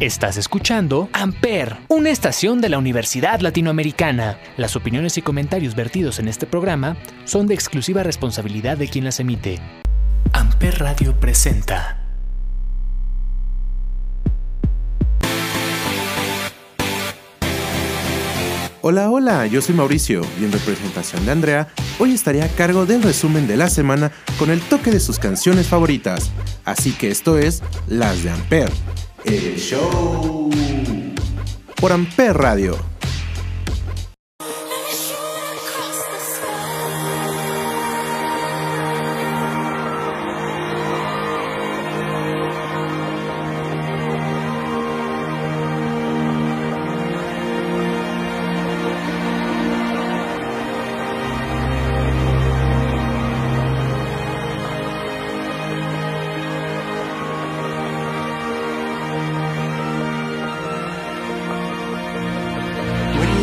Estás escuchando Amper, una estación de la Universidad Latinoamericana. Las opiniones y comentarios vertidos en este programa son de exclusiva responsabilidad de quien las emite. Amper Radio presenta. Hola, hola, yo soy Mauricio y en representación de Andrea, hoy estaré a cargo del resumen de la semana con el toque de sus canciones favoritas. Así que esto es Las de Amper, el show. Por Amper Radio.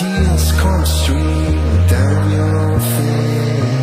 tears come streaming down your face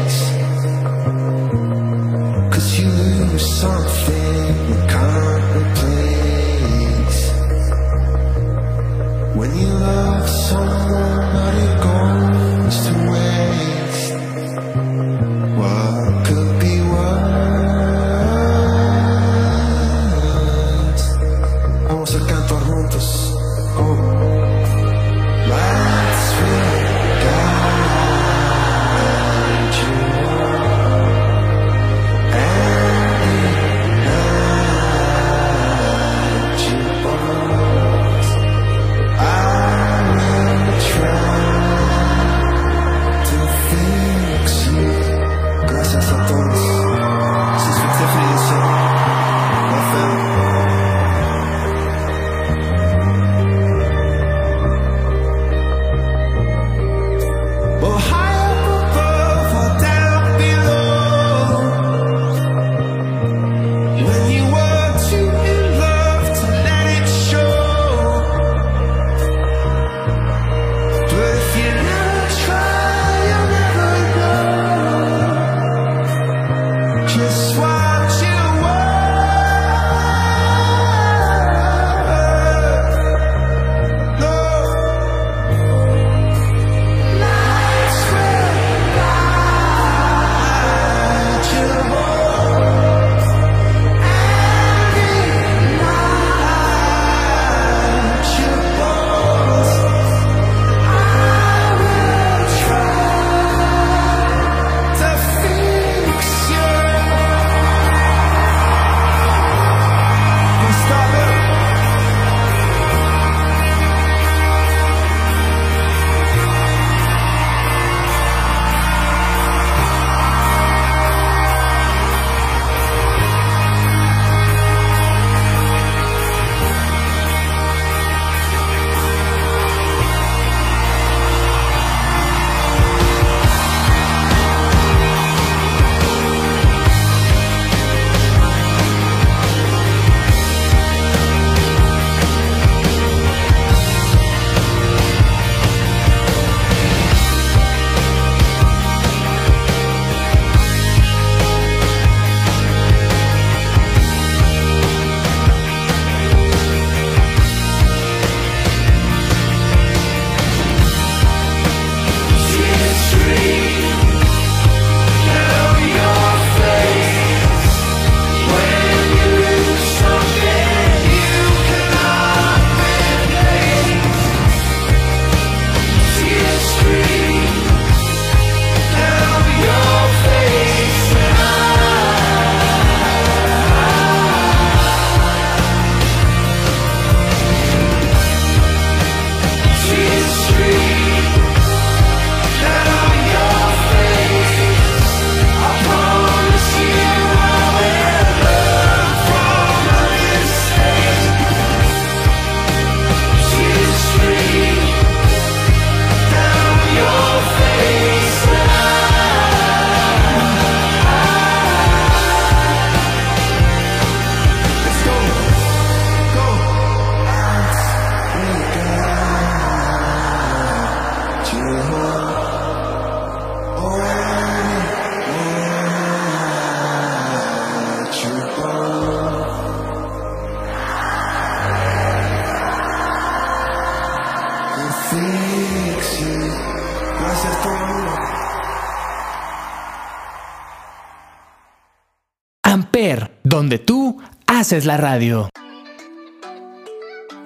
es la radio.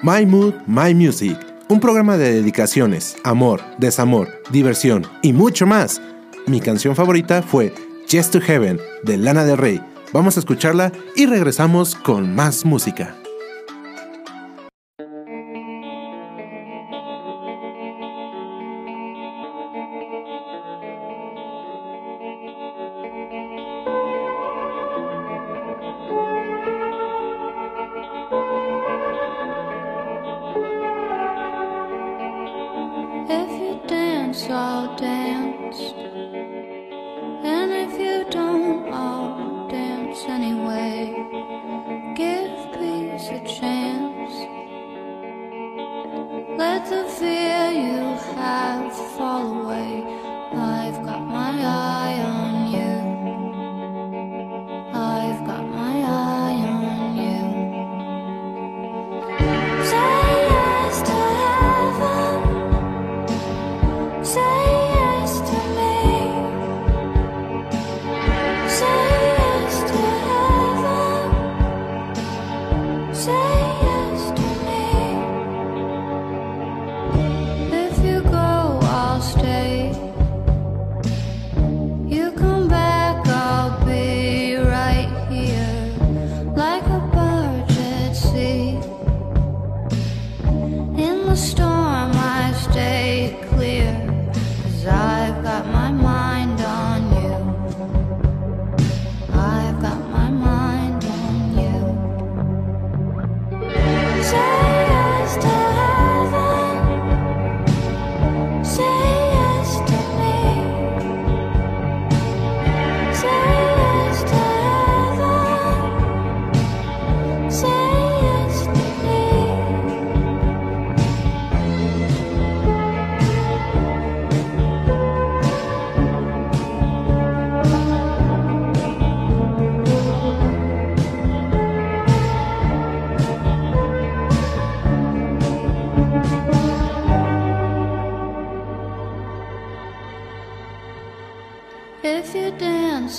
My Mood, My Music, un programa de dedicaciones, amor, desamor, diversión y mucho más. Mi canción favorita fue Yes to Heaven de Lana del Rey. Vamos a escucharla y regresamos con más música.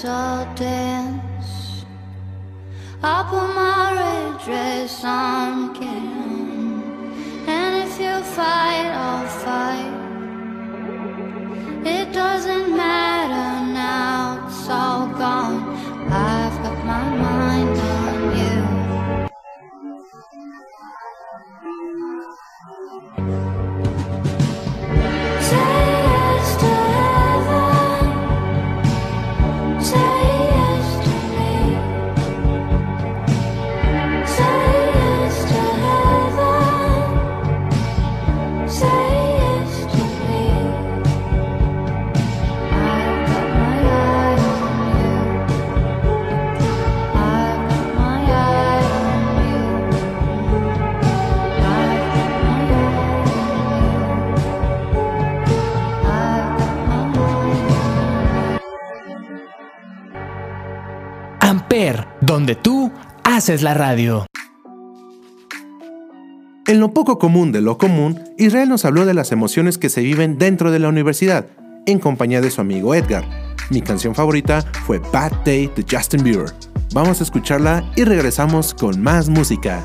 I'll all dance. I'll put my red dress on. donde tú haces la radio. En lo poco común de lo común, Israel nos habló de las emociones que se viven dentro de la universidad, en compañía de su amigo Edgar. Mi canción favorita fue Bad Day de Justin Bieber. Vamos a escucharla y regresamos con más música.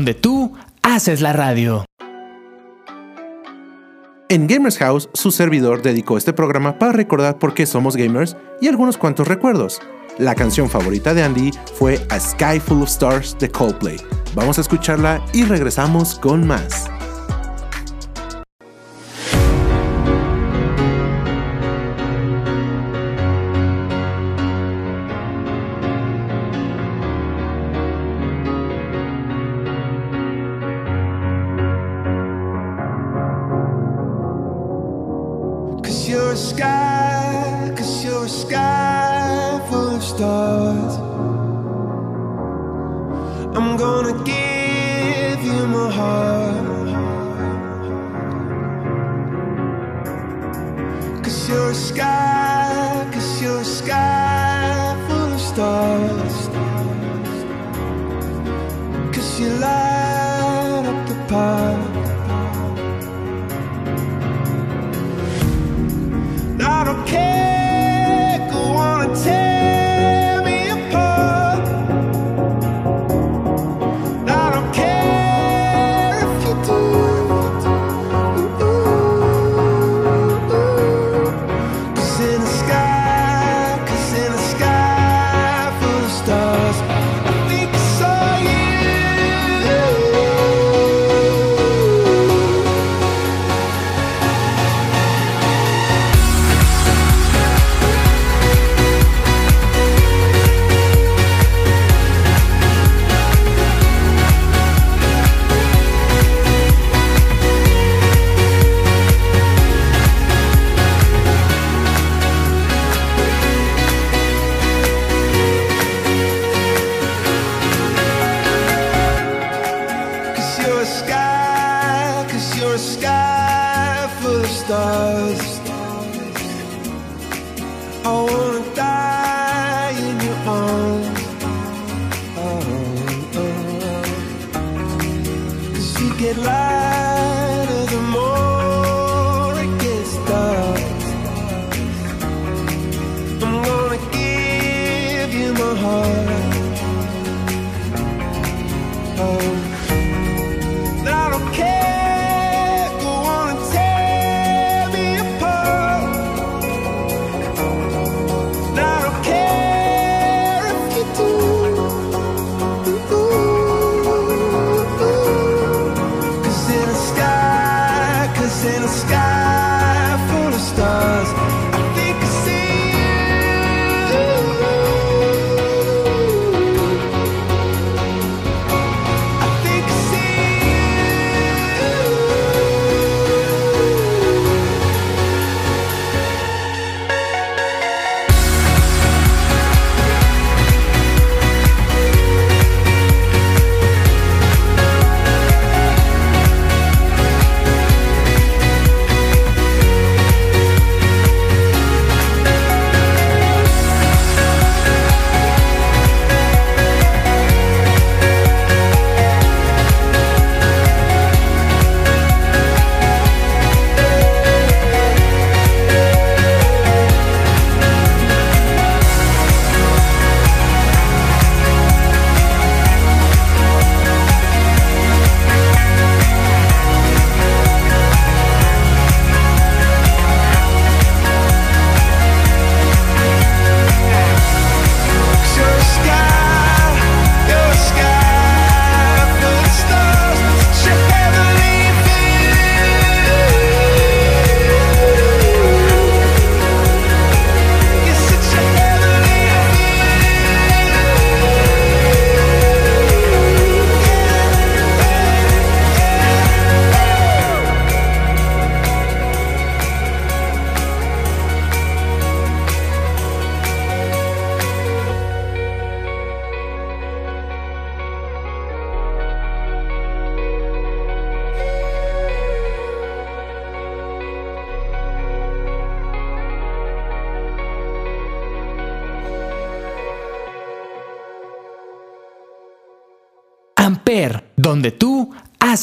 Donde tú haces la radio. En Gamers House, su servidor dedicó este programa para recordar por qué somos gamers y algunos cuantos recuerdos. La canción favorita de Andy fue A Sky Full of Stars de Coldplay. Vamos a escucharla y regresamos con más.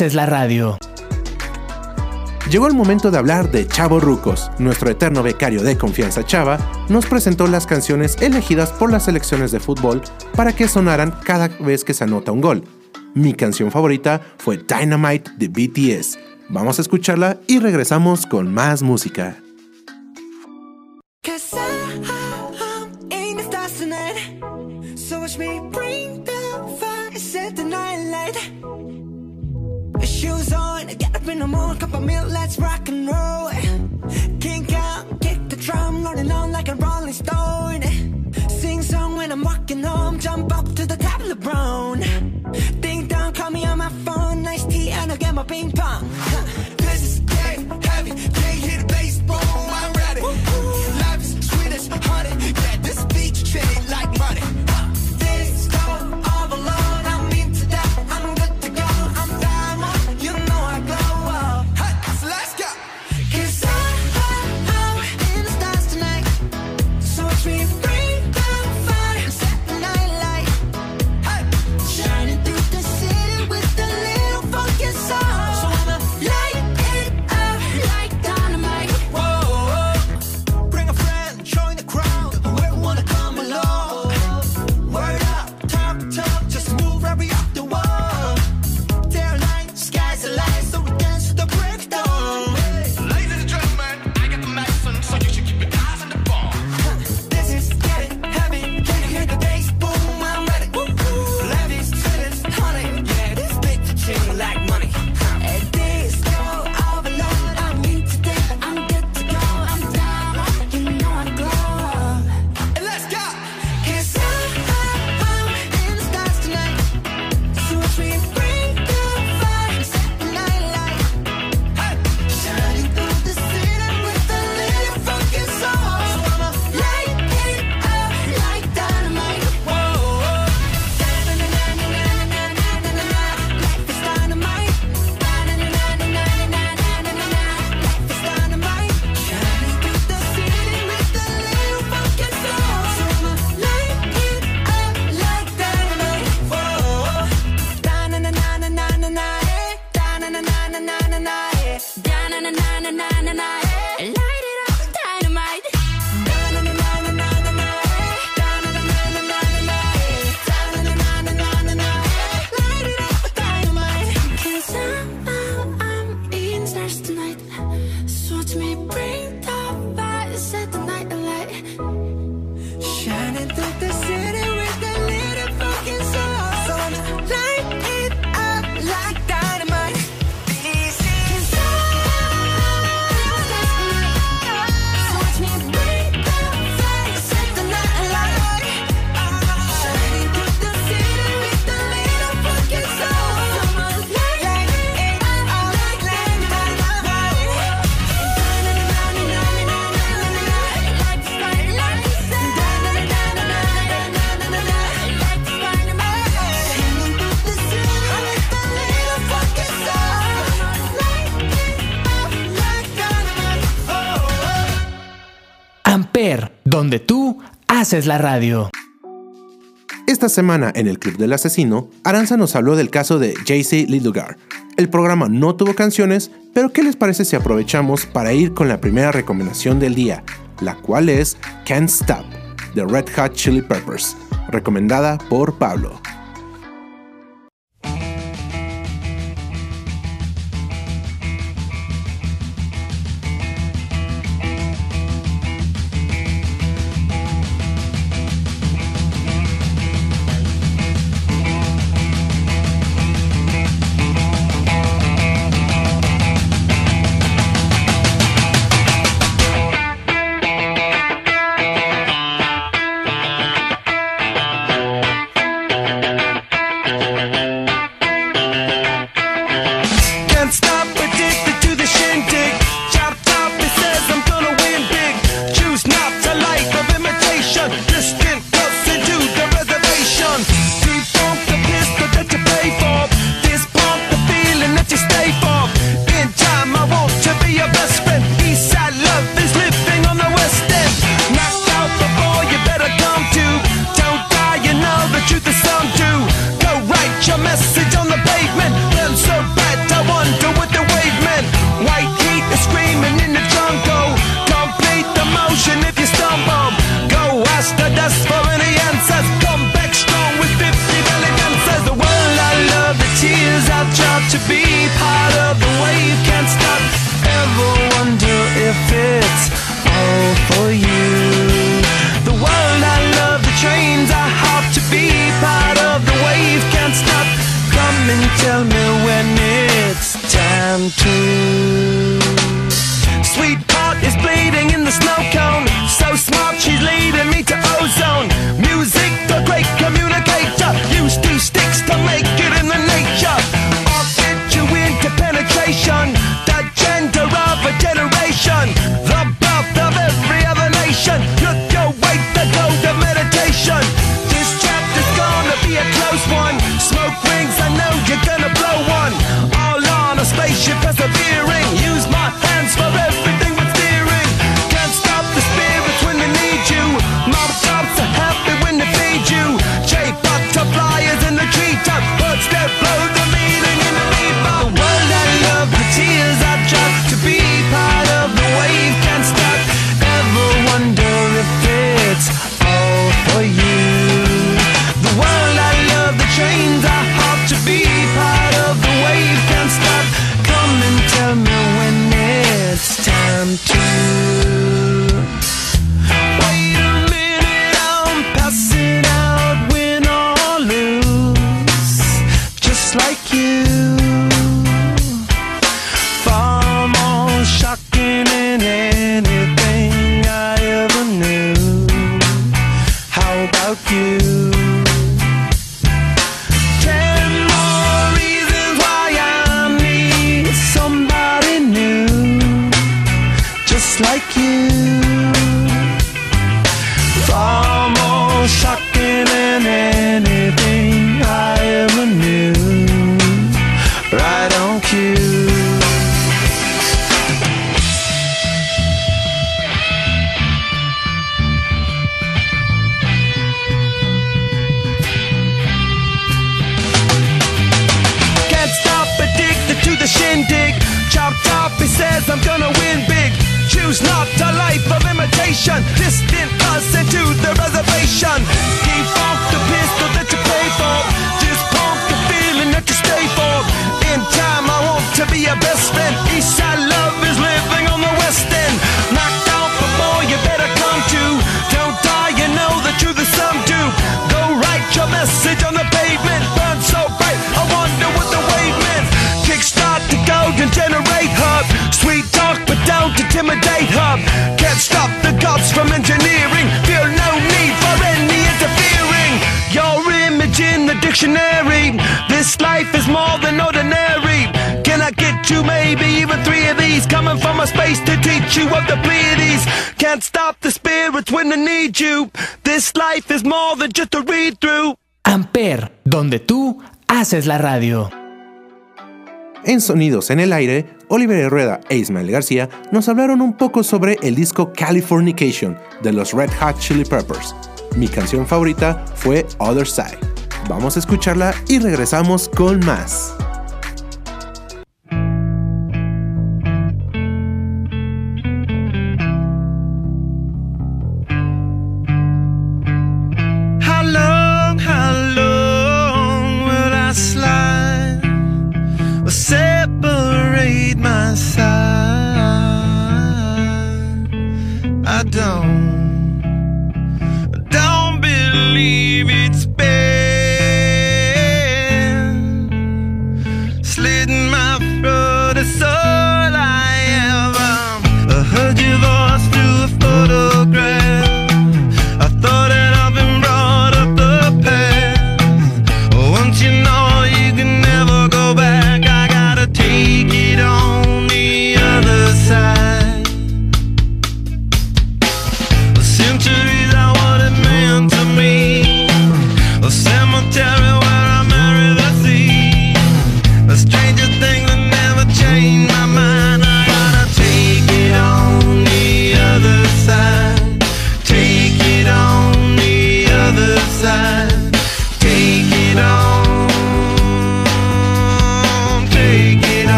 Es la radio. Llegó el momento de hablar de Chavo Rucos. Nuestro eterno becario de confianza Chava nos presentó las canciones elegidas por las selecciones de fútbol para que sonaran cada vez que se anota un gol. Mi canción favorita fue Dynamite de BTS. Vamos a escucharla y regresamos con más música. a cup of milk, let's rock and roll. Kink out, kick the drum, rolling on like a rolling stone. Sing song when I'm walking home, jump up to the top of the LeBron Ding dong, call me on my phone, nice tea and I'll get my ping pong. donde tú haces la radio. Esta semana en el Club del Asesino, Aranza nos habló del caso de JC Lidugar. El programa no tuvo canciones, pero ¿qué les parece si aprovechamos para ir con la primera recomendación del día, la cual es Can't Stop, de Red Hot Chili Peppers, recomendada por Pablo. you. Can't stop the spirits when need you. This life is more than just a read through. Amper, donde tú haces la radio. En Sonidos en el Aire, Oliver Herrera e Ismael García nos hablaron un poco sobre el disco Californication de los Red Hot Chili Peppers. Mi canción favorita fue Other Side. Vamos a escucharla y regresamos con más.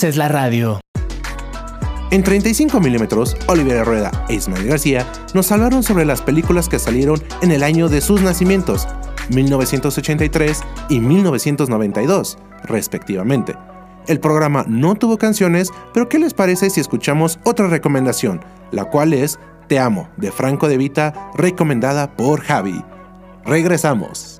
Haces la radio. En 35 milímetros, Olivera Rueda e Ismael García nos hablaron sobre las películas que salieron en el año de sus nacimientos, 1983 y 1992, respectivamente. El programa no tuvo canciones, pero ¿qué les parece si escuchamos otra recomendación, la cual es Te amo, de Franco de Vita, recomendada por Javi? Regresamos.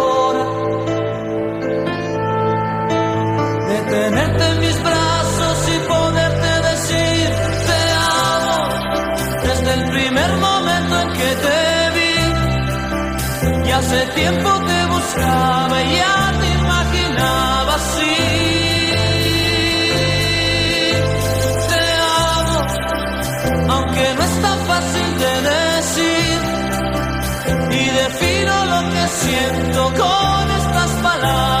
y hace tiempo te buscaba y ya te imaginaba así te amo aunque no es tan fácil de decir y defino lo que siento con estas palabras.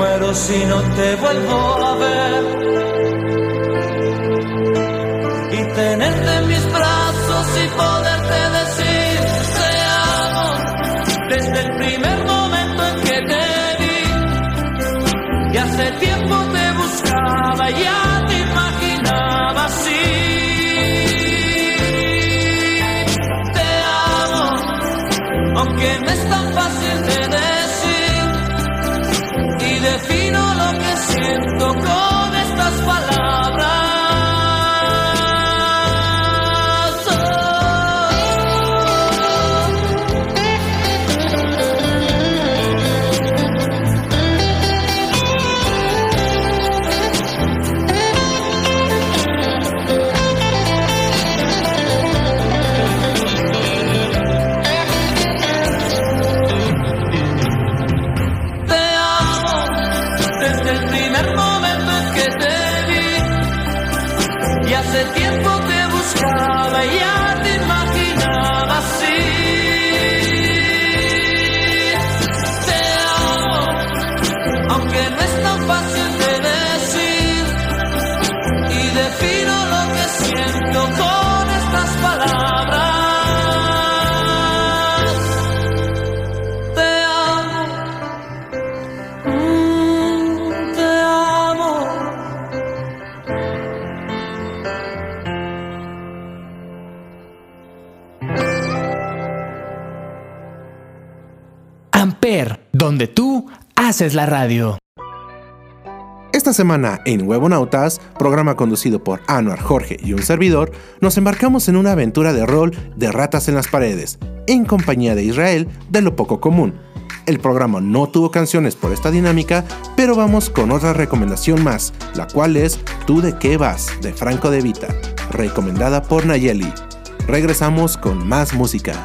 Muero si no te vuelvo a ver. Donde tú haces la radio. Esta semana en Huevonautas, programa conducido por Anuar, Jorge y un servidor, nos embarcamos en una aventura de rol de ratas en las paredes, en compañía de Israel de lo poco común. El programa no tuvo canciones por esta dinámica, pero vamos con otra recomendación más, la cual es Tú de qué vas, de Franco de Vita, recomendada por Nayeli. Regresamos con más música.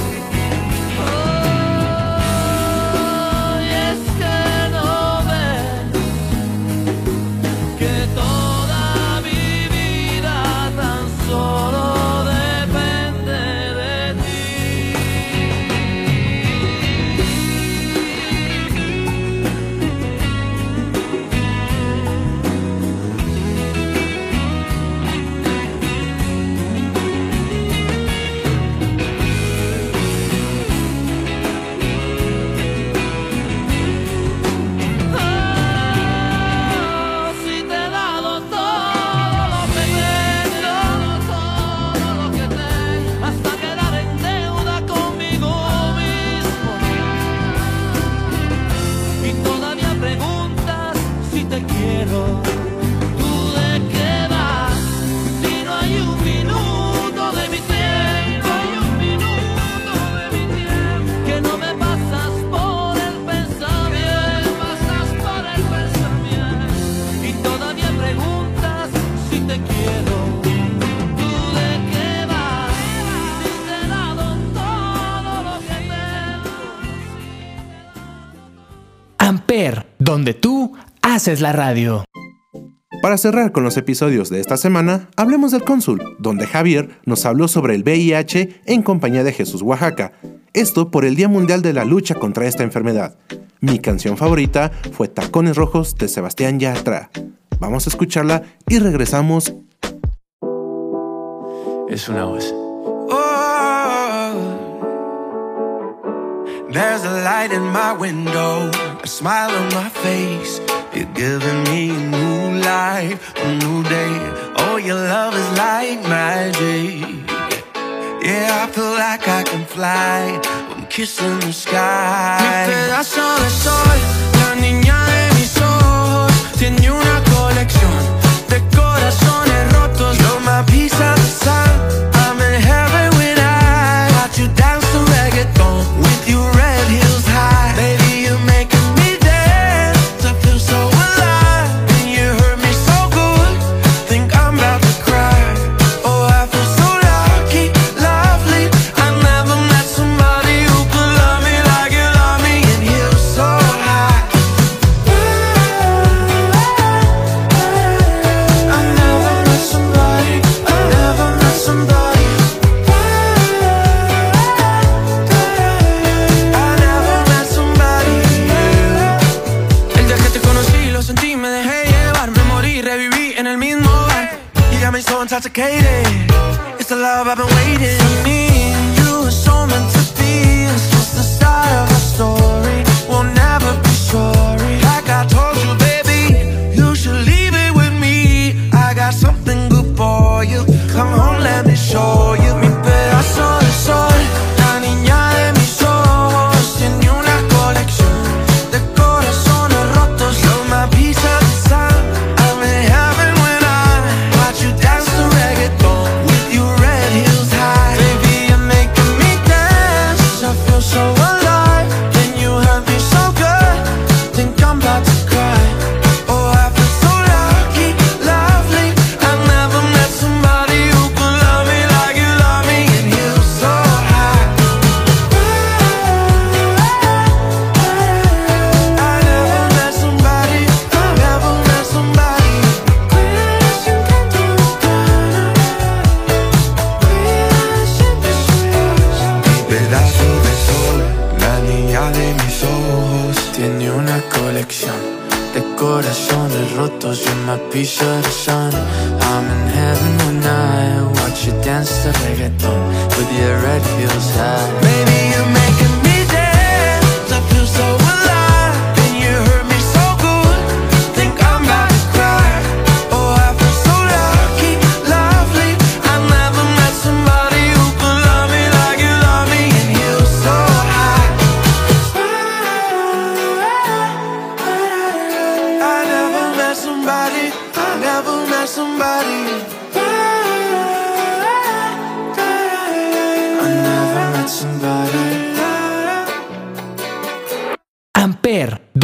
haces la radio. Para cerrar con los episodios de esta semana, hablemos del cónsul, donde Javier nos habló sobre el VIH en compañía de Jesús Oaxaca, esto por el Día Mundial de la Lucha contra esta enfermedad. Mi canción favorita fue Tacones Rojos de Sebastián Yatra. Vamos a escucharla y regresamos. Es una voz. Oh, there's a light in my window, a smile on my face. You're giving me a new life, a new day. Oh, your love is like magic. Yeah, I feel like I can fly. I'm kissing the sky. Mi pedazo de sol, la niña de mis ojos, tiene una colección de corazones rotos. You're my piece of the sun. Me so intoxicated. It's the love I've been waiting. for Me and you are so meant to be. It's just the start of our story. We'll never be sorry. Like I told you, baby, you should leave it with me. I got something good for you. Come on, let me show you.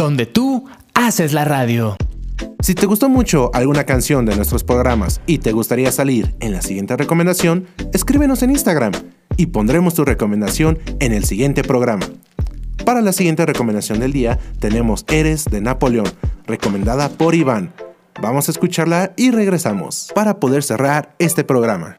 Donde tú haces la radio. Si te gustó mucho alguna canción de nuestros programas y te gustaría salir en la siguiente recomendación, escríbenos en Instagram y pondremos tu recomendación en el siguiente programa. Para la siguiente recomendación del día tenemos Eres de Napoleón, recomendada por Iván. Vamos a escucharla y regresamos para poder cerrar este programa.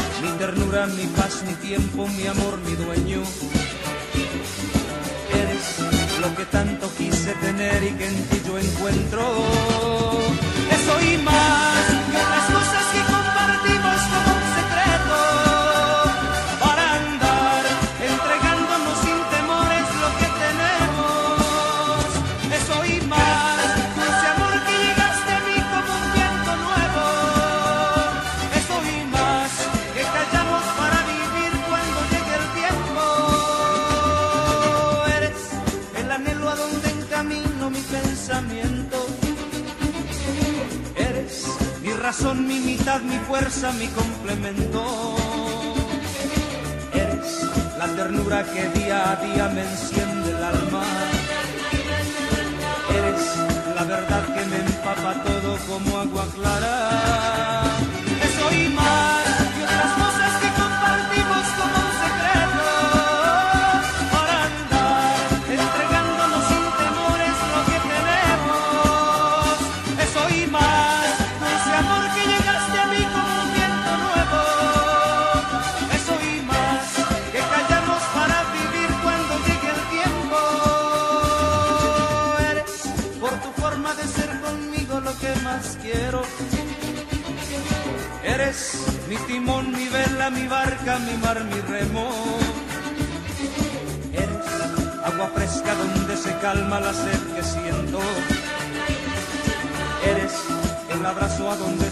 ternura, mi paz, mi tiempo, mi amor, mi dueño. Eres lo que tanto quise tener y que en ti yo encuentro.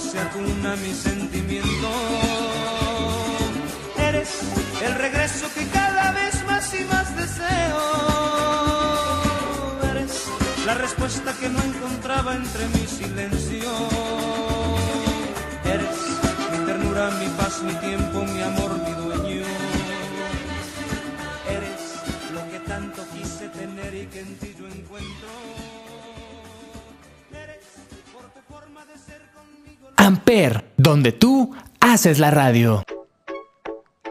Se atuna mi sentimiento. Eres el regreso que cada vez más y más deseo. Eres la respuesta que no encontraba entre mi silencio. Eres mi ternura, mi paz, mi tiempo, mi amor, mi dueño. Eres lo que tanto quise tener y que en ti yo encuentro. Amper, donde tú haces la radio.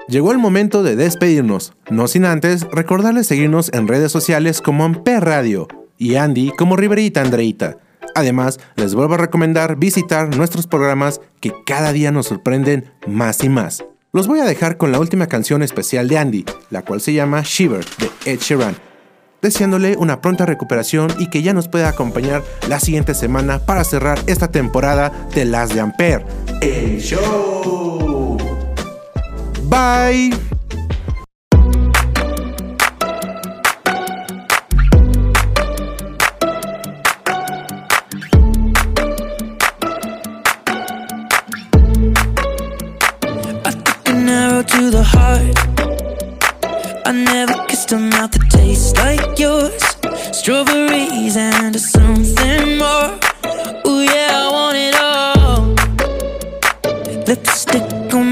Llegó el momento de despedirnos, no sin antes recordarles seguirnos en redes sociales como Amper Radio y Andy como Riverita Andreita. Además, les vuelvo a recomendar visitar nuestros programas que cada día nos sorprenden más y más. Los voy a dejar con la última canción especial de Andy, la cual se llama Shiver de Ed Sheeran, deseándole una pronta recuperación y que ya nos pueda acompañar la siguiente semana para cerrar esta temporada de Las de Amper, el show. Bye. I never kissed a mouth that tastes like yours. Strawberries and something more. Ooh, yeah, I want it all. Lipstick on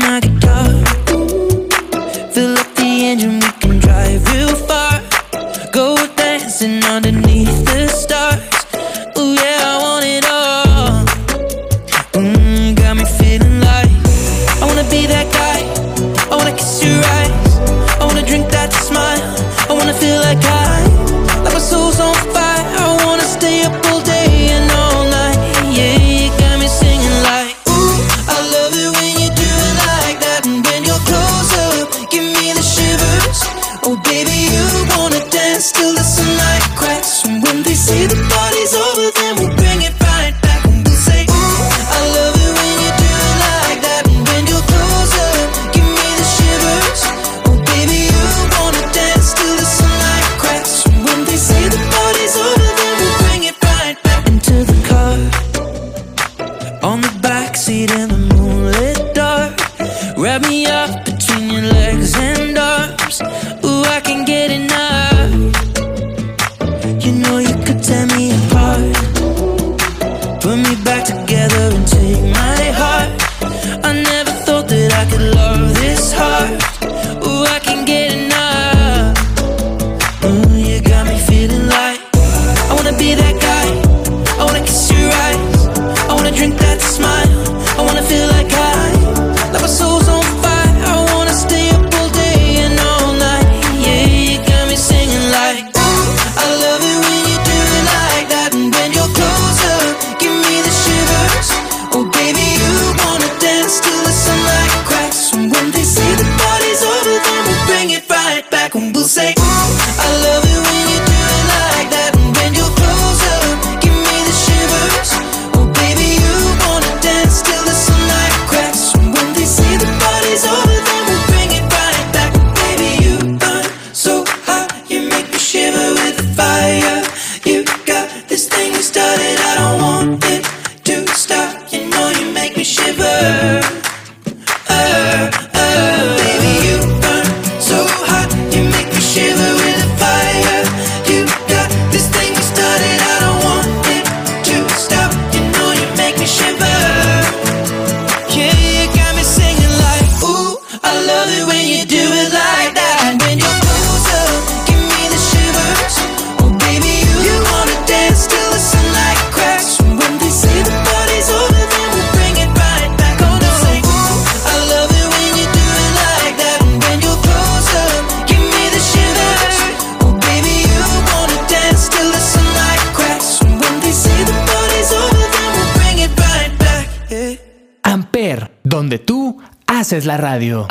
radio.